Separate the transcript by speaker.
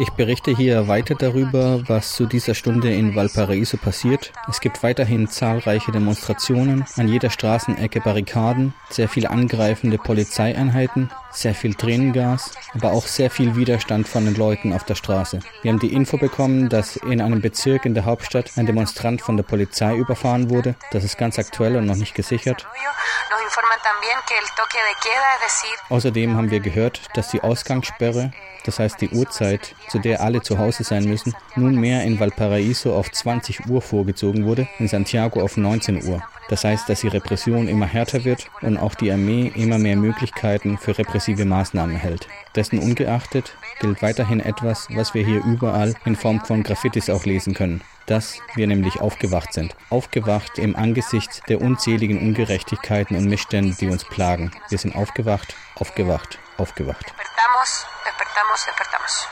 Speaker 1: Ich berichte hier weiter darüber, was zu dieser Stunde in Valparaiso passiert. Es gibt weiterhin zahlreiche Demonstrationen, an jeder Straßenecke Barrikaden, sehr viel angreifende Polizeieinheiten, sehr viel Tränengas, aber auch sehr viel Widerstand von den Leuten auf der Straße. Wir haben die Info bekommen, dass in einem Bezirk in der Hauptstadt ein Demonstrant von der Polizei überfahren wurde. Das ist ganz aktuell und noch nicht gesichert. Außerdem haben wir gehört, dass die Ausgangssperre das heißt die Uhrzeit, zu der alle zu Hause sein müssen, nunmehr in Valparaiso auf 20 Uhr vorgezogen wurde, in Santiago auf 19 Uhr. Das heißt, dass die Repression immer härter wird und auch die Armee immer mehr Möglichkeiten für repressive Maßnahmen erhält. Dessen ungeachtet gilt weiterhin etwas, was wir hier überall in Form von Graffitis auch lesen können dass wir nämlich aufgewacht sind. Aufgewacht im Angesicht der unzähligen Ungerechtigkeiten und Missstände, die uns plagen. Wir sind aufgewacht, aufgewacht, aufgewacht. Despertamos, despertamos.